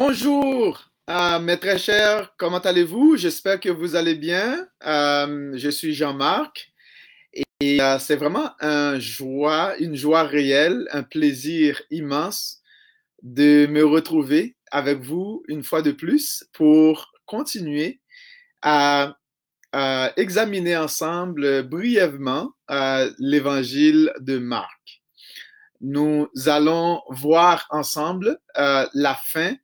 Bonjour, euh, mes très chers, comment allez-vous? J'espère que vous allez bien. Euh, je suis Jean-Marc et euh, c'est vraiment une joie réelle, un plaisir immense de me retrouver avec vous une fois de plus pour continuer à, à examiner ensemble brièvement l'évangile de Marc. Nous allons voir ensemble la fin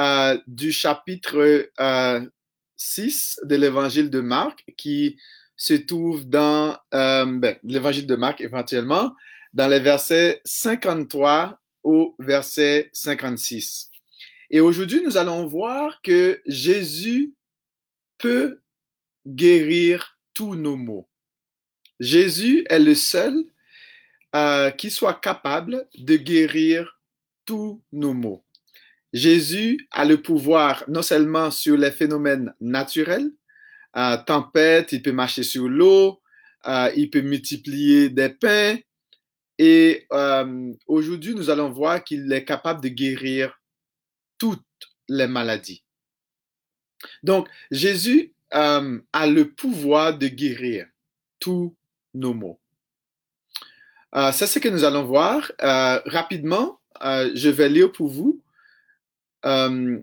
euh, du chapitre euh, 6 de l'évangile de Marc qui se trouve dans euh, ben, l'évangile de Marc éventuellement, dans les versets 53 au verset 56. Et aujourd'hui, nous allons voir que Jésus peut guérir tous nos maux. Jésus est le seul euh, qui soit capable de guérir tous nos maux. Jésus a le pouvoir non seulement sur les phénomènes naturels, euh, tempête, il peut marcher sur l'eau, euh, il peut multiplier des pains. Et euh, aujourd'hui, nous allons voir qu'il est capable de guérir toutes les maladies. Donc, Jésus euh, a le pouvoir de guérir tous nos maux. C'est ce que nous allons voir. Rapidement, je vais lire pour vous euh,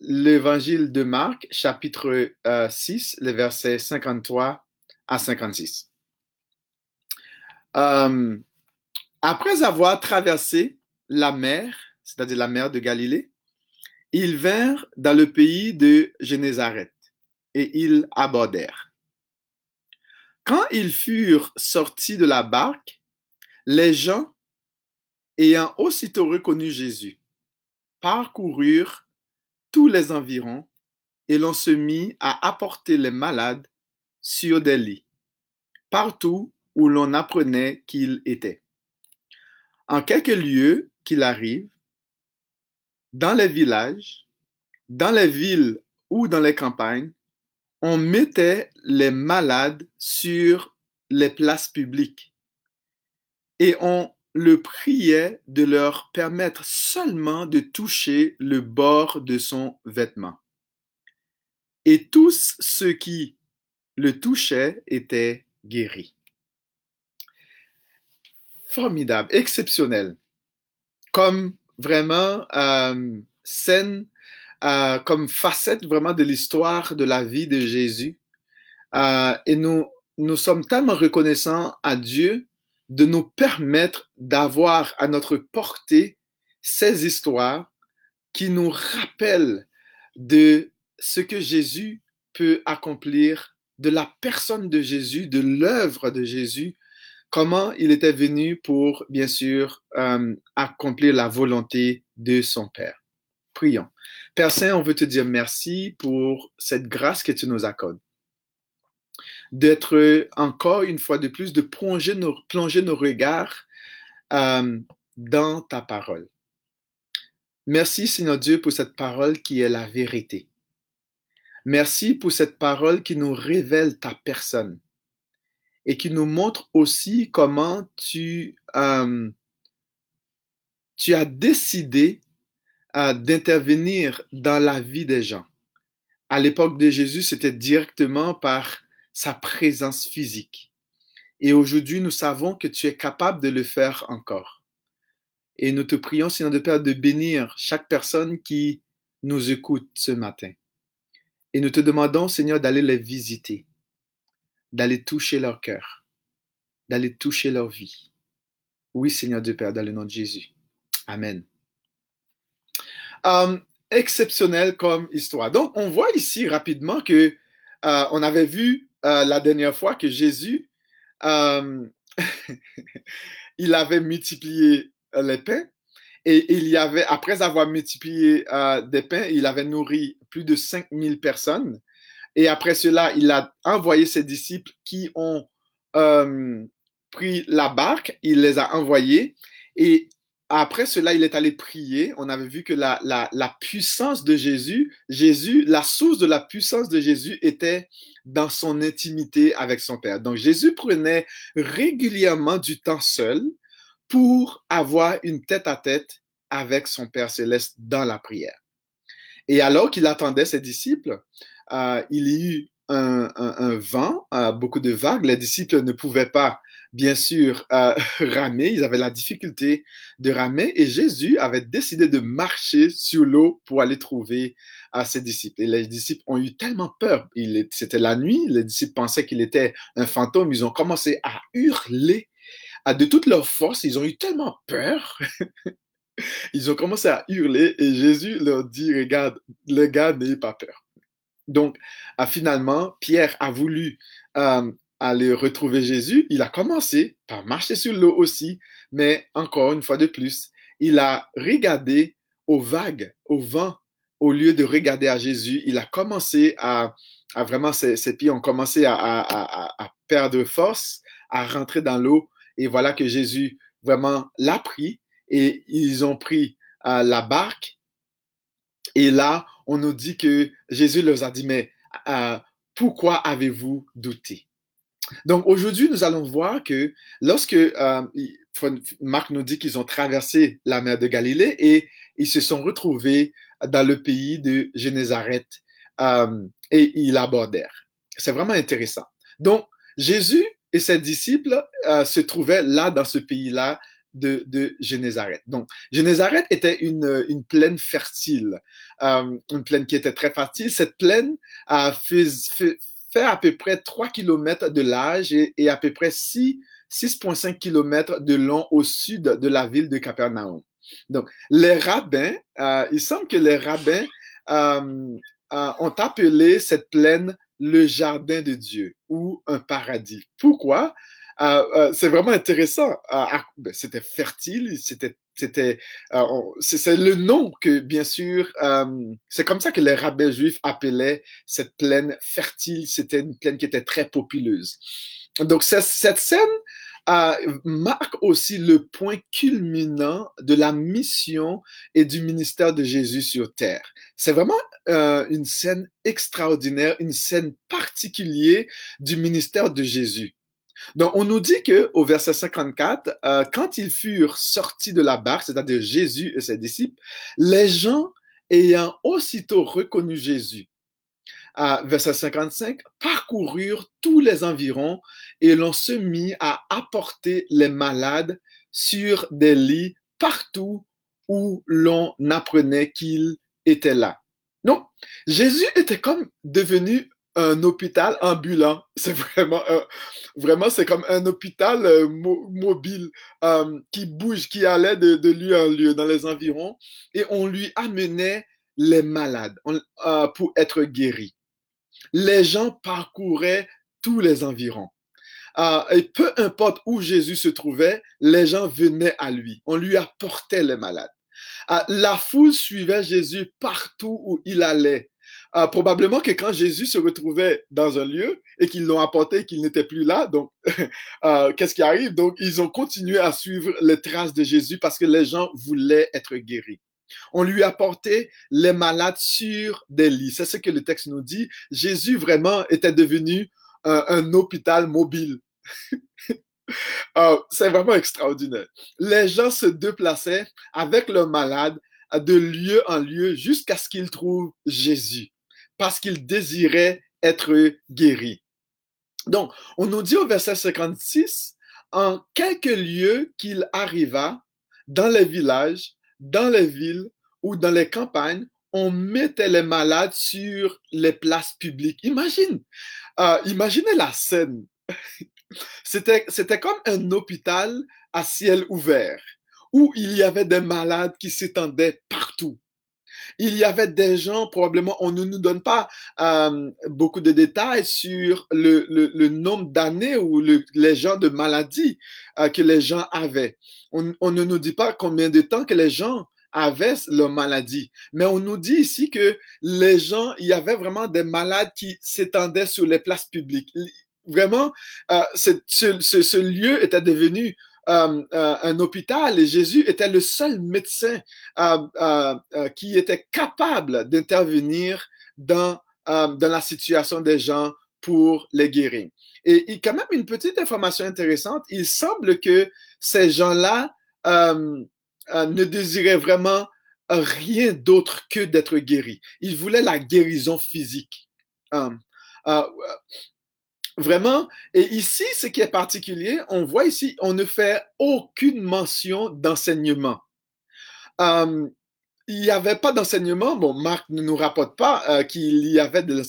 l'évangile de Marc, chapitre euh, 6, les versets 53 à 56. Euh, après avoir traversé la mer, c'est-à-dire la mer de Galilée, ils vinrent dans le pays de Génézareth et ils abordèrent. Quand ils furent sortis de la barque, les gens, ayant aussitôt reconnu Jésus, parcoururent tous les environs et l'on se mit à apporter les malades sur des lits, partout où l'on apprenait qu'il était. En quelques lieux qu'il arrive, dans les villages, dans les villes ou dans les campagnes, on mettait les malades sur les places publiques et on le priait de leur permettre seulement de toucher le bord de son vêtement. Et tous ceux qui le touchaient étaient guéris. Formidable, exceptionnel. Comme vraiment euh, scène, euh, comme facette vraiment de l'histoire de la vie de Jésus. Euh, et nous, nous sommes tellement reconnaissants à Dieu de nous permettre d'avoir à notre portée ces histoires qui nous rappellent de ce que Jésus peut accomplir, de la personne de Jésus, de l'œuvre de Jésus, comment il était venu pour, bien sûr, euh, accomplir la volonté de son Père. Prions. Père Saint, on veut te dire merci pour cette grâce que tu nous accordes d'être encore une fois de plus, de plonger nos, regards euh, dans ta parole. Merci Seigneur Dieu pour cette parole qui est la vérité. Merci pour cette parole qui nous révèle ta personne et qui nous montre aussi comment tu, euh, as décidé euh, d'intervenir dans la vie des gens. À l'époque de Jésus, c'était directement par sa présence physique. Et aujourd'hui, nous savons que tu es capable de le faire encore. Et nous te prions, Seigneur de Père, de bénir chaque personne qui nous écoute ce matin. Et nous te demandons, Seigneur, d'aller les visiter, d'aller toucher leur cœur, d'aller toucher leur vie. Oui, Seigneur de Père, dans le nom de Jésus. Amen. Um, exceptionnel comme histoire. Donc, on voit ici rapidement que euh, on avait vu euh, la dernière fois que Jésus, euh, il avait multiplié euh, les pains et il y avait, après avoir multiplié des pains, il avait nourri plus de 5000 personnes. Et après cela, il a envoyé ses disciples qui ont pris la barque, il les a envoyés. Et après cela, il est allé prier. On avait vu que la, puissance de Jésus, Jésus, la source de la puissance de Jésus était dans son intimité avec son Père. Donc Jésus prenait régulièrement du temps seul pour avoir une tête à tête avec son Père céleste dans la prière. Et alors qu'il attendait ses disciples, euh, il y eut un, vent, euh, beaucoup de vagues. Les disciples ne pouvaient pas, bien sûr, euh, ramer. Ils avaient la difficulté de ramer. Et Jésus avait décidé de marcher sur l'eau pour aller trouver ses disciples. Et les disciples ont eu tellement peur. C'était la nuit. Les disciples pensaient qu'il était un fantôme. Ils ont commencé à hurler de toute leur force. Ils ont eu tellement peur ils ont commencé à hurler et Jésus leur dit, regarde, les gars, n'ayez pas peur. Donc, ah, finalement, Pierre a voulu euh, aller retrouver Jésus. Il a commencé par marcher sur l'eau aussi, mais encore une fois de plus, il a regardé aux vagues, au vent, au lieu de regarder à Jésus. Il a commencé à, vraiment, ses, pieds ont commencé à, perdre force, à rentrer dans l'eau. Et voilà que Jésus vraiment l'a pris et ils ont pris euh, la barque. Et là, on nous dit que Jésus leur a dit, mais euh, pourquoi avez-vous douté? Donc aujourd'hui, nous allons voir que lorsque euh, Marc nous dit qu'ils ont traversé la mer de Galilée et ils se sont retrouvés dans le pays de Génézareth et ils abordèrent. C'est vraiment intéressant. Donc Jésus et ses disciples se trouvaient là dans ce pays-là de, de Génézareth. Donc, Génézareth était une, une plaine fertile, euh, une plaine qui était très fertile. Cette plaine fait, à peu près 3 km de large et, à peu près 6,5 km de long au sud de la ville de Capernaum. Donc, les rabbins, euh, il semble que les rabbins euh, ont appelé cette plaine le jardin de Dieu ou un paradis. Pourquoi? Euh, euh, c'est vraiment intéressant. Euh, ben, c'était fertile, c'était c'était c'est le nom que bien sûr c'est comme ça que les rabbins juifs appelaient cette plaine fertile c'était une plaine qui était très populeuse donc cette scène marque aussi le point culminant de la mission et du ministère de Jésus sur terre. C'est vraiment une scène extraordinaire, une scène particulière du ministère de Jésus. Donc, on nous dit que au verset 54, euh, quand ils furent sortis de la barque, c'est-à-dire Jésus et ses disciples, les gens ayant aussitôt reconnu Jésus, verset 55, parcoururent tous les environs et l'on se mit à apporter les malades sur des lits partout où l'on apprenait qu'il était là. Donc, Jésus était comme devenu un hôpital ambulant. C'est vraiment, vraiment, c'est comme un hôpital euh, mobile euh, qui bouge, qui allait de, lieu en lieu dans les environs, et on lui amenait les malades euh, pour être guéris. Les gens parcouraient tous les environs. et peu importe où Jésus se trouvait, les gens venaient à lui. On lui apportait les malades. la foule suivait Jésus partout où il allait. Ah, probablement que quand Jésus se retrouvait dans un lieu et qu'ils l'ont apporté, qu'il n'était plus là, donc euh, qu'est-ce qui arrive? Donc ils ont continué à suivre les traces de Jésus parce que les gens voulaient être guéris. On lui apportait les malades sur des lits. C'est ce que le texte nous dit. Jésus vraiment était devenu un, hôpital mobile. Ah, c'est vraiment extraordinaire. Les gens se déplaçaient avec leurs malades de lieu en lieu jusqu'à ce qu'ils trouvent Jésus parce qu'il désirait être guéri. Donc, on nous dit au verset 56, en quelques lieux qu'il arriva, dans les villages, dans les villes ou dans les campagnes, on mettait les malades sur les places publiques. Imagine, euh, imaginez la scène. C'était, c'était comme un hôpital à ciel ouvert où il y avait des malades qui s'étendaient partout il y avait des gens, probablement, on ne nous donne pas euh, beaucoup de détails sur le, nombre d'années ou le, les gens de maladies euh, que les gens avaient. On, ne nous dit pas combien de temps que les gens avaient leur maladie. Mais on nous dit ici que les gens, il y avait vraiment des malades qui s'étendaient sur les places publiques. Vraiment, euh, ce, lieu était devenu euh, euh, un hôpital et Jésus était le seul médecin euh, qui était capable d'intervenir dans, dans la situation des gens pour les guérir. Et, et, quand même une petite information intéressante, il semble que ces gens-là ne désiraient vraiment rien d'autre que d'être guéri. Il voulait la guérison physique. Vraiment, et ici, ce qui est particulier, on voit ici, on ne fait aucune mention d'enseignement. Euh, il n'y avait pas d'enseignement. Bon, Marc ne nous rapporte pas qu'il y avait de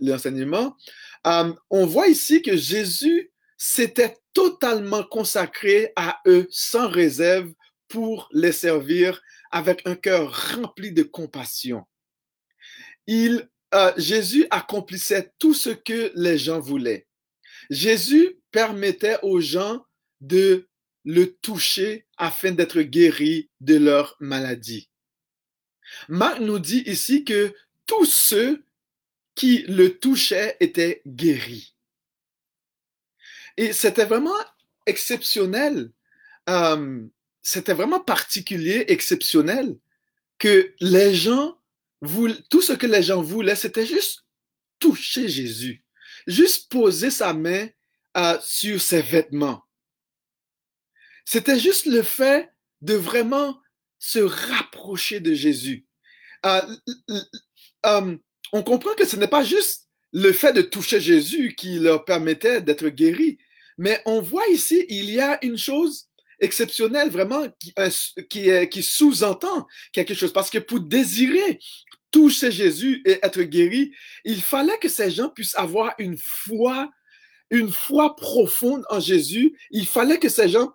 l'enseignement. on voit ici que Jésus s'était totalement consacré à eux sans réserve pour les servir avec un cœur rempli de compassion. Il, euh, Jésus accomplissait tout ce que les gens voulaient. Jésus permettait aux gens de le toucher afin d'être guéris de leur maladie. Marc nous dit ici que tous ceux qui le touchaient étaient guéris. Et c'était vraiment exceptionnel euh, c'était vraiment particulier, exceptionnel, que les gens voulaient, tout ce que les gens voulaient, c'était juste toucher Jésus, juste poser sa main euh, sur ses vêtements. C'était juste le fait de vraiment se rapprocher de Jésus. Euh, euh, on comprend que ce n'est pas juste le fait de toucher Jésus qui leur permettait d'être guéris, mais on voit ici, il y a une chose exceptionnel, vraiment, qui, qui, qui sous-entend quelque chose. Parce que pour désirer toucher Jésus et être guéri, il fallait que ces gens puissent avoir une foi, une foi profonde en Jésus. Il fallait que ces gens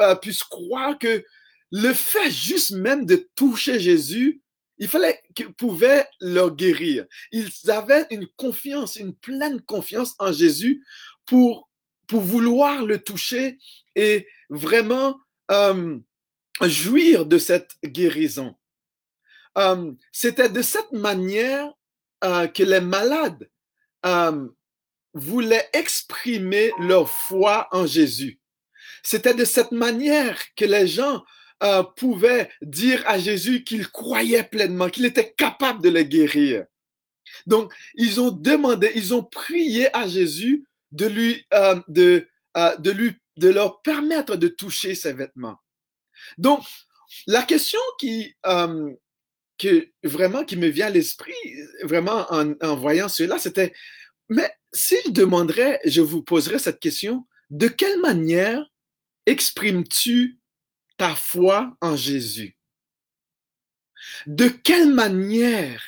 euh, puissent croire que le fait juste même de toucher Jésus, il fallait qu'il pouvait leur guérir. Ils avaient une confiance, une pleine confiance en Jésus pour, pour vouloir le toucher et vraiment euh, jouir de cette guérison. C'était de cette manière que les malades voulaient exprimer leur foi en Jésus. C'était de cette manière que les gens pouvaient dire à Jésus qu'ils croyaient pleinement, qu'il était capable de les guérir. Donc, ils ont demandé, ils ont prié à Jésus de lui, de, lui de leur permettre de toucher ses vêtements. Donc, la question qui, vraiment qui me vient à l'esprit, vraiment en, voyant cela, c'était, mais si je demanderais, je vous poserais cette question, de quelle manière exprimes-tu ta foi en Jésus? De quelle manière?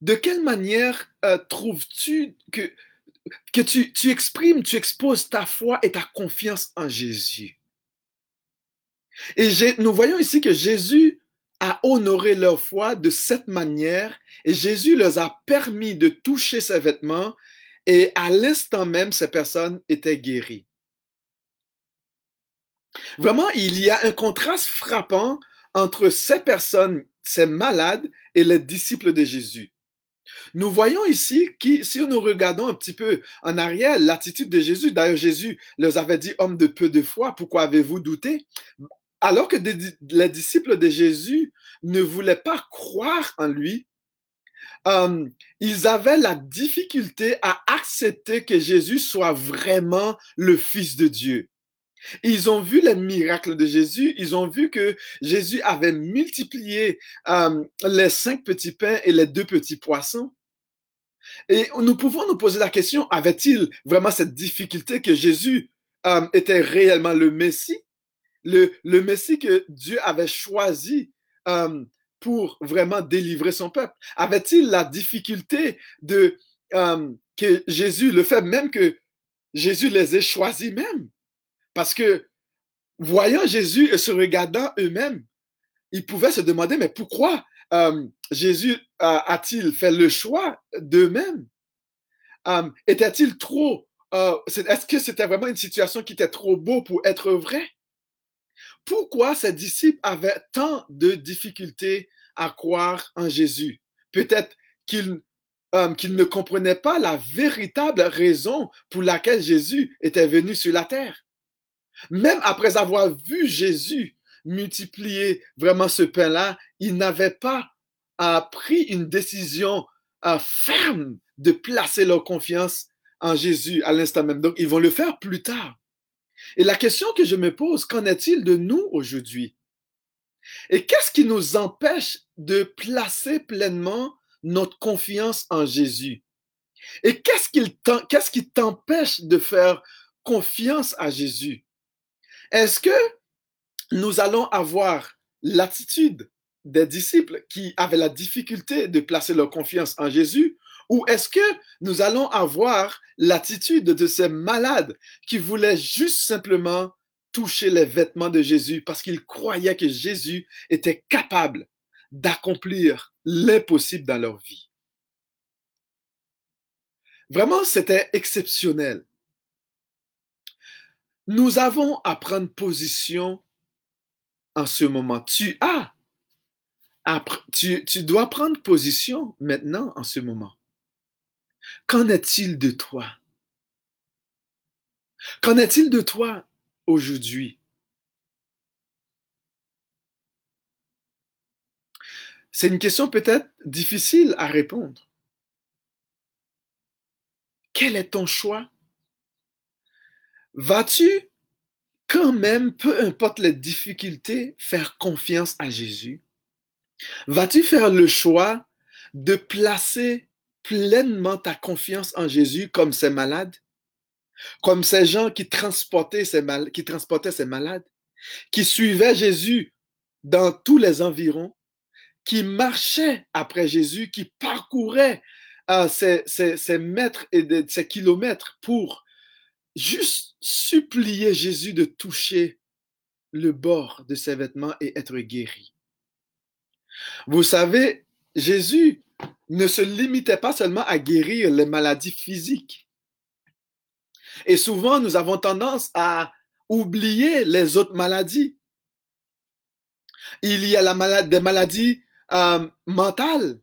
De quelle manière euh, trouves-tu que que tu, tu exprimes, tu exposes ta foi et ta confiance en Jésus? Et nous voyons ici que Jésus a honoré leur foi de cette manière et Jésus leur a permis de toucher ses vêtements et à l'instant même, ces personnes étaient guéries. Vraiment, il y a un contraste frappant entre ces personnes, ces malades et les disciples de Jésus. Nous voyons ici que si nous regardons un petit peu en arrière l'attitude de Jésus, d'ailleurs Jésus leur avait dit, homme de peu de foi, pourquoi avez-vous douté? Alors que les disciples de Jésus ne voulaient pas croire en lui, euh, ils avaient la difficulté à accepter que Jésus soit vraiment le Fils de Dieu. Ils ont vu les miracles de Jésus, ils ont vu que Jésus avait multiplié euh, les cinq petits pains et les deux petits poissons. Et nous pouvons nous poser la question, avait-il vraiment cette difficulté que Jésus euh, était réellement le Messie, le, Messie que Dieu avait choisi euh, pour vraiment délivrer son peuple? Avait-il la difficulté de que Jésus, le fait même que Jésus les ait choisis même? Parce que voyant Jésus et se regardant eux-mêmes, ils pouvaient se demander, mais pourquoi euh, Jésus a-t-il fait le choix d'eux-mêmes? Euh, était-il trop... Euh, est-ce que c'était vraiment une situation qui était trop beau pour être vrai? Pourquoi ces disciples avaient tant de difficultés à croire en Jésus? Peut-être qu'ils qu'ils ne comprenaient pas la véritable raison pour laquelle Jésus était venu sur la terre. Même après avoir vu Jésus multiplier vraiment ce pain-là, ils n'avaient pas euh, pris une décision euh, ferme de placer leur confiance en Jésus à l'instant même. Donc, ils vont le faire plus tard. Et la question que je me pose, qu'en est-il de nous aujourd'hui? Et qu'est-ce qui nous empêche de placer pleinement notre confiance en Jésus? Et qu'est-ce qui t'empêche de faire confiance à Jésus? Est-ce que nous allons avoir l'attitude des disciples qui avaient la difficulté de placer leur confiance en Jésus ou est-ce que nous allons avoir l'attitude de ces malades qui voulaient juste simplement toucher les vêtements de Jésus parce qu'ils croyaient que Jésus était capable d'accomplir l'impossible dans leur vie? Vraiment, c'était exceptionnel. Nous avons à prendre position en ce moment. Tu as, tu, tu dois prendre position maintenant en ce moment. Qu'en est-il de toi? Qu'en est-il de toi aujourd'hui? C'est une question peut-être difficile à répondre. Quel est ton choix? Vas-tu quand même, peu importe les difficultés, faire confiance à Jésus? Vas-tu faire le choix de placer pleinement ta confiance en Jésus comme ces malades? Comme ces gens qui transportaient ces, ces malades, qui suivaient Jésus dans tous les environs, qui marchaient après Jésus, qui parcouraient ces, mètres et ces kilomètres pour juste supplier Jésus de toucher le bord de ses vêtements et être guéri? Vous savez, Jésus ne se limitait pas seulement à guérir les maladies physiques. Et souvent, nous avons tendance à oublier les autres maladies. Il y a des maladies euh, mentales,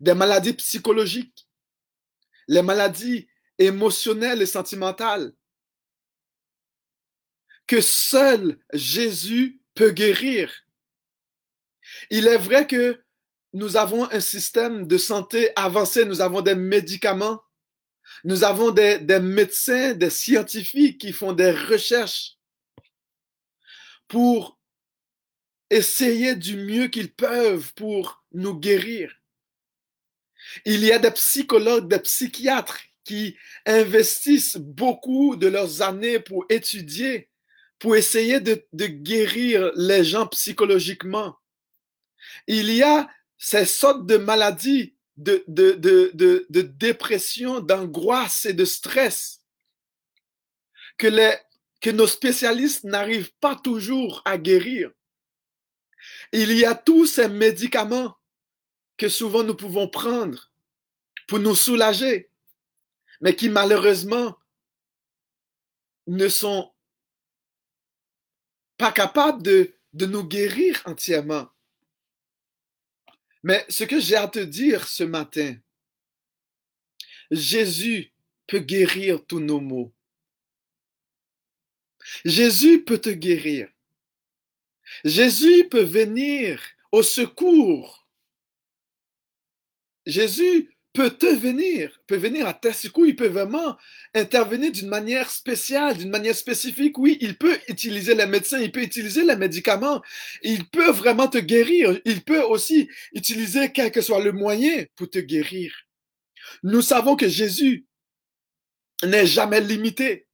des maladies psychologiques, les maladies émotionnelles et sentimentales, que seul Jésus peut guérir. Il est vrai que nous avons un système de santé avancé, nous avons des médicaments, nous avons des, médecins, des scientifiques qui font des recherches pour essayer du mieux qu'ils peuvent pour nous guérir. Il y a des psychologues, des psychiatres qui investissent beaucoup de leurs années pour étudier, pour essayer de, guérir les gens psychologiquement. Il y a ces sortes de maladies de, de, de, de dépression, d'angoisse et de stress que, les, que nos spécialistes n'arrivent pas toujours à guérir. Il y a tous ces médicaments que souvent nous pouvons prendre pour nous soulager, mais qui malheureusement ne sont pas capables de, de nous guérir entièrement. Mais ce que j'ai à te dire ce matin, Jésus peut guérir tous nos maux. Jésus peut te guérir. Jésus peut venir au secours Jésus peut te venir, peut venir à tes secours, il peut vraiment intervenir d'une manière spéciale, d'une manière spécifique. Oui, il peut utiliser les médecins, il peut utiliser les médicaments, il peut vraiment te guérir, il peut aussi utiliser quel que soit le moyen pour te guérir. Nous savons que Jésus n'est jamais limité.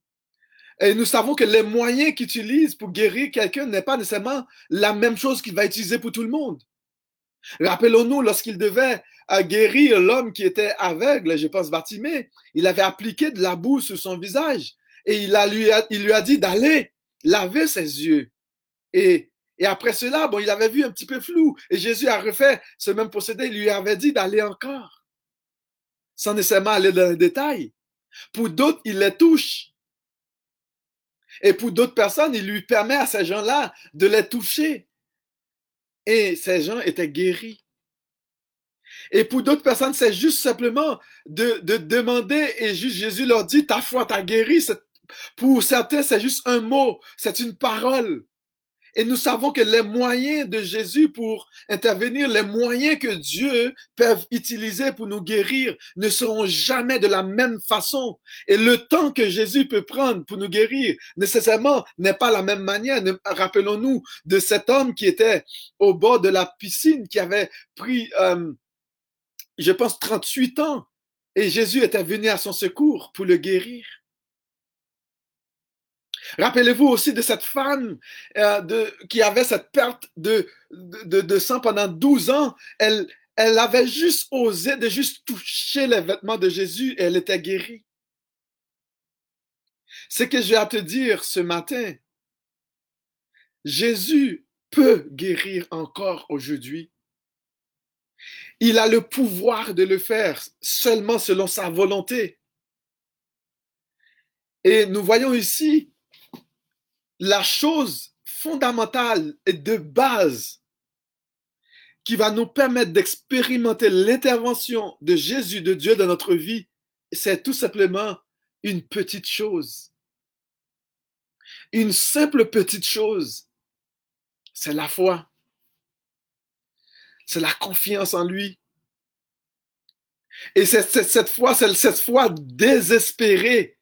Et nous savons que les moyens qu'il utilise pour guérir quelqu'un n'est pas nécessairement la même chose qu'il va utiliser pour tout le monde. Rappelons-nous, lorsqu'il devait euh, guérir l'homme qui était aveugle, je pense Bartimée, il avait appliqué de la boue sur son visage et il, lui, a, dit d'aller laver ses yeux. Et, et après cela, bon, il avait vu un petit peu flou et Jésus a refait ce même procédé. Il lui avait dit d'aller encore, sans nécessairement aller dans les détails. Pour d'autres, il les touche. Et pour d'autres personnes, il lui permet à ces gens-là de les toucher. Et ces gens étaient guéris. Et pour d'autres personnes, c'est juste simplement de, demander et juste Jésus leur dit, ta foi t'a guéri. Pour certains, c'est juste un mot, c'est une parole. Et nous savons que les moyens de Jésus pour intervenir, les moyens que Dieu peut utiliser pour nous guérir ne seront jamais de la même façon. Et le temps que Jésus peut prendre pour nous guérir, nécessairement, n'est pas la même manière. Rappelons-nous de cet homme qui était au bord de la piscine, qui avait pris, euh, je pense, 38 ans. Et Jésus était venu à son secours pour le guérir. Rappelez-vous aussi de cette femme euh, qui avait cette perte de, sang pendant 12 ans. Elle, elle avait juste osé de juste toucher les vêtements de Jésus et elle était guérie. Ce que j'ai à te dire ce matin, Jésus peut guérir encore aujourd'hui. Il a le pouvoir de le faire seulement selon sa volonté. Et nous voyons ici la chose fondamentale et de base qui va nous permettre d'expérimenter l'intervention de Jésus, de Dieu dans notre vie, c'est tout simplement une petite chose. Une simple petite chose. C'est la foi. C'est la confiance en lui. Et cette foi, c'est cette foi désespérée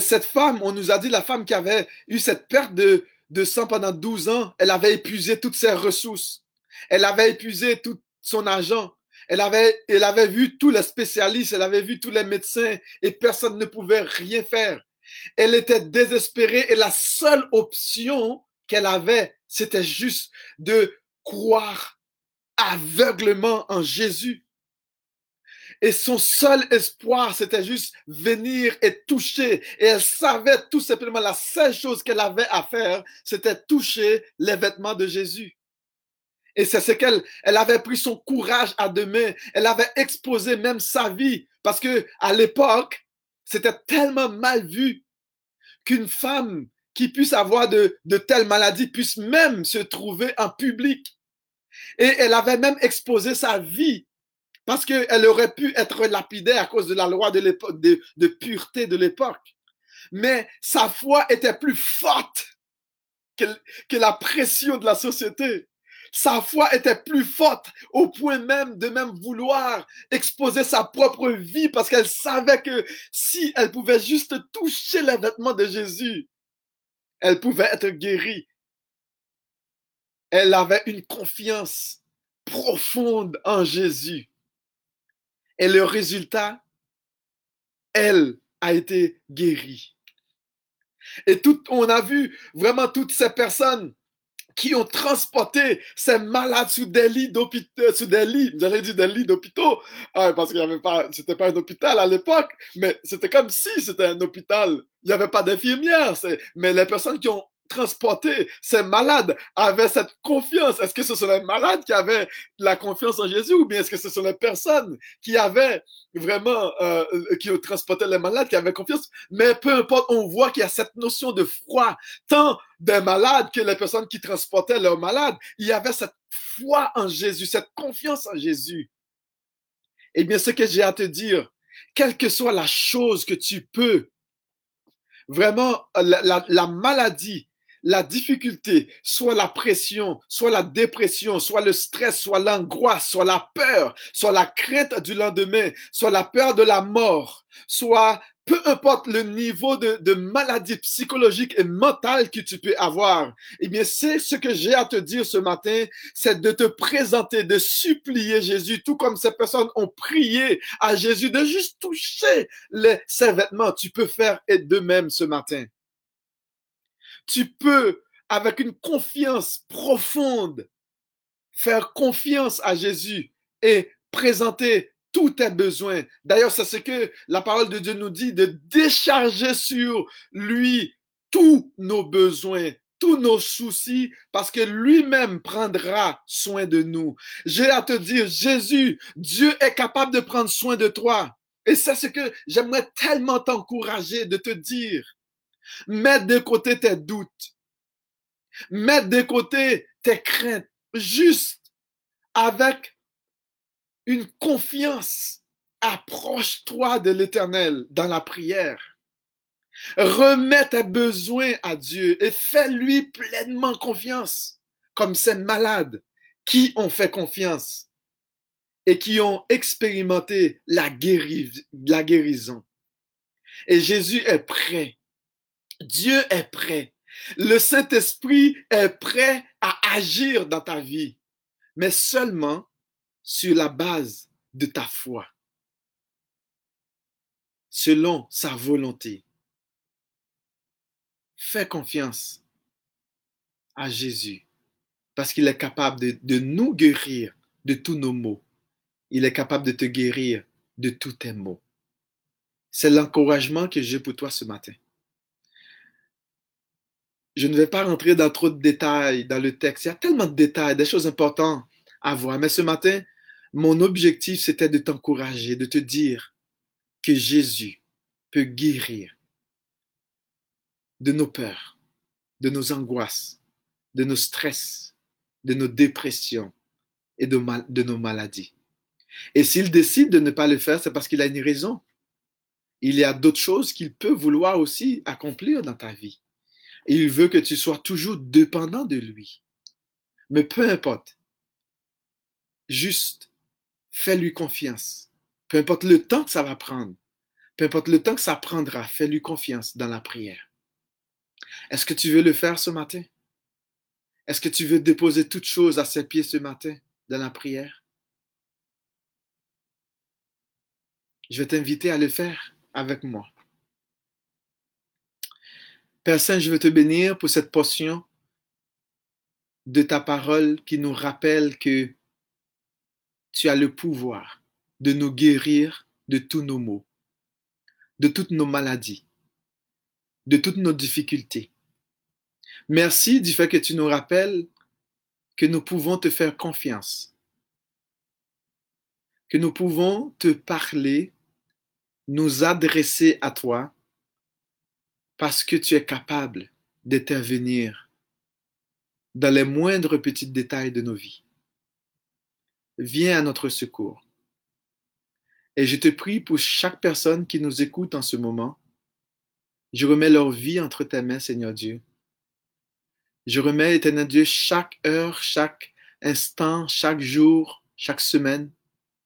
cette femme, on nous a dit la femme qui avait eu cette perte de, sang pendant 12 ans, elle avait épuisé toutes ses ressources. Elle avait épuisé tout son argent. Elle avait vu tous les spécialistes, elle avait vu tous les médecins et personne ne pouvait rien faire. Elle était désespérée et la seule option qu'elle avait, c'était juste de croire aveuglement en Jésus. Et son seul espoir, c'était juste venir et toucher. Et elle savait tout simplement la seule chose qu'elle avait à faire, c'était toucher les vêtements de Jésus. Et c'est ce qu'elle, elle avait pris son courage à deux mains. Elle avait exposé même sa vie. Parce que à l'époque, c'était tellement mal vu qu'une femme qui puisse avoir de, de telles maladies puisse même se trouver en public. Et elle avait même exposé sa vie parce qu'elle aurait pu être lapidée à cause de la loi de, l'époque, de, pureté de l'époque. Mais sa foi était plus forte que, que la pression de la société. Sa foi était plus forte au point même de même vouloir exposer sa propre vie parce qu'elle savait que si elle pouvait juste toucher les vêtements de Jésus, elle pouvait être guérie. Elle avait une confiance profonde en Jésus. Et le résultat, elle a été guérie. Et tout, on a vu vraiment toutes ces personnes qui ont transporté ces malades sous des lits d'hôpital, sous des lits, j'allais dire des lits d'hôpitaux, ah, parce qu'il n'y avait pas, c'était pas un hôpital à l'époque, mais c'était comme si c'était un hôpital. Il n'y avait pas d'infirmières, mais les personnes qui ont transporter ces malades avaient cette confiance. Est-ce que ce sont les malades qui avaient la confiance en Jésus ou bien est-ce que ce sont les personnes qui avaient vraiment, euh, qui transporté les malades, qui avaient confiance? Mais peu importe, on voit qu'il y a cette notion de froid, tant des malades que les personnes qui transportaient leurs malades. Il y avait cette foi en Jésus, cette confiance en Jésus. Eh bien, ce que j'ai à te dire, quelle que soit la chose que tu peux, vraiment, la maladie, la difficulté, soit la pression, soit la dépression, soit le stress, soit l'angoisse, soit la peur, soit la crainte du lendemain, soit la peur de la mort, soit peu importe le niveau de, maladie psychologique et mentale que tu peux avoir, eh bien, c'est ce que j'ai à te dire ce matin, c'est de te présenter, de supplier Jésus, tout comme ces personnes ont prié à Jésus, de juste toucher les, ses vêtements. Tu peux faire et de même ce matin tu peux, avec une confiance profonde, faire confiance à Jésus et présenter tous tes besoins. D'ailleurs, c'est ce que la parole de Dieu nous dit, de décharger sur lui tous nos besoins, tous nos soucis, parce que lui-même prendra soin de nous. J'ai à te dire, Jésus, Dieu est capable de prendre soin de toi. Et c'est ce que j'aimerais tellement t'encourager de te dire. Mets de côté tes doutes. Mets de côté tes craintes. Juste avec une confiance. Approche-toi de l'éternel dans la prière. Remets tes besoins à Dieu et fais-lui pleinement confiance, comme ces malades qui ont fait confiance et qui ont expérimenté la guérison. Et Jésus est prêt. Dieu est prêt. Le Saint-Esprit est prêt à agir dans ta vie, mais seulement sur la base de ta foi, selon sa volonté. Fais confiance à Jésus parce qu'il est capable de, de, nous guérir de tous nos maux. Il est capable de te guérir de tous tes maux. C'est l'encouragement que j'ai pour toi ce matin. Je ne vais pas rentrer dans trop de détails dans le texte. Il y a tellement de détails, des choses importantes à voir. Mais ce matin, mon objectif, c'était de t'encourager, de te dire que Jésus peut guérir de nos peurs, de nos angoisses, de nos stress, de nos dépressions et de, de nos maladies. Et s'il décide de ne pas le faire, c'est parce qu'il a une raison. Il y a d'autres choses qu'il peut vouloir aussi accomplir dans ta vie. Il veut que tu sois toujours dépendant de lui. Mais peu importe, juste fais-lui confiance. Peu importe le temps que ça va prendre, peu importe le temps que ça prendra, fais-lui confiance dans la prière. Est-ce que tu veux le faire ce matin? Est-ce que tu veux déposer toutes choses à ses pieds ce matin dans la prière? Je vais t'inviter à le faire avec moi. Père je veux te bénir pour cette portion de ta parole qui nous rappelle que tu as le pouvoir de nous guérir de tous nos maux, de toutes nos maladies, de toutes nos difficultés. Merci du fait que tu nous rappelles que nous pouvons te faire confiance, que nous pouvons te parler, nous adresser à toi, parce que tu es capable d'intervenir dans les moindres petits détails de nos vies viens à notre secours. Et je te prie pour chaque personne qui nous écoute en ce moment. Je remets leur vie entre tes mains, Seigneur Dieu. Je remets, éternel Dieu, chaque heure, chaque instant, chaque jour, chaque semaine,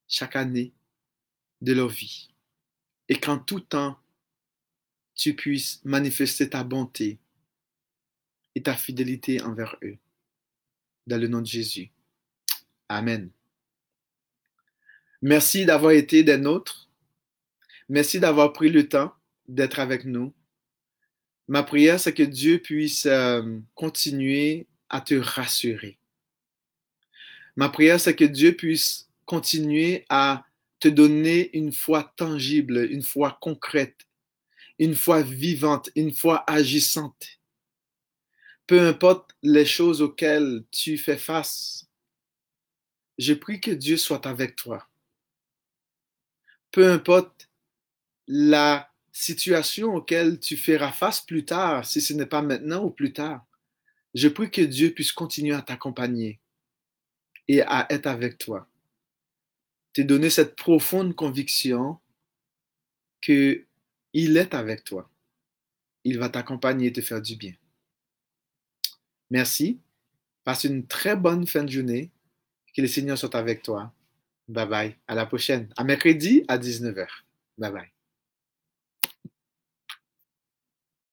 chaque année de leur vie. Et qu'en tout temps, tu puisses manifester ta bonté et ta fidélité envers eux. Dans le nom de Jésus. Amen. Merci d'avoir été des nôtres. Merci d'avoir pris le temps d'être avec nous. Ma prière, c'est que Dieu puisse euh, continuer à te rassurer. Ma prière, c'est que Dieu puisse continuer à te donner une foi tangible, une foi concrète, une foi vivante, une foi agissante. Peu importe les choses auxquelles tu fais face, je prie que Dieu soit avec toi peu importe la situation auquel tu feras face plus tard, si ce n'est pas maintenant ou plus tard, je prie que Dieu puisse continuer à t'accompagner et à être avec toi. Te donner cette profonde conviction que il est avec toi. Il va t'accompagner et te faire du bien. Merci. Passe une très bonne fin de journée. Que le Seigneur soit avec toi. Bye bye. À la prochaine. À mercredi à 19h. Bye bye.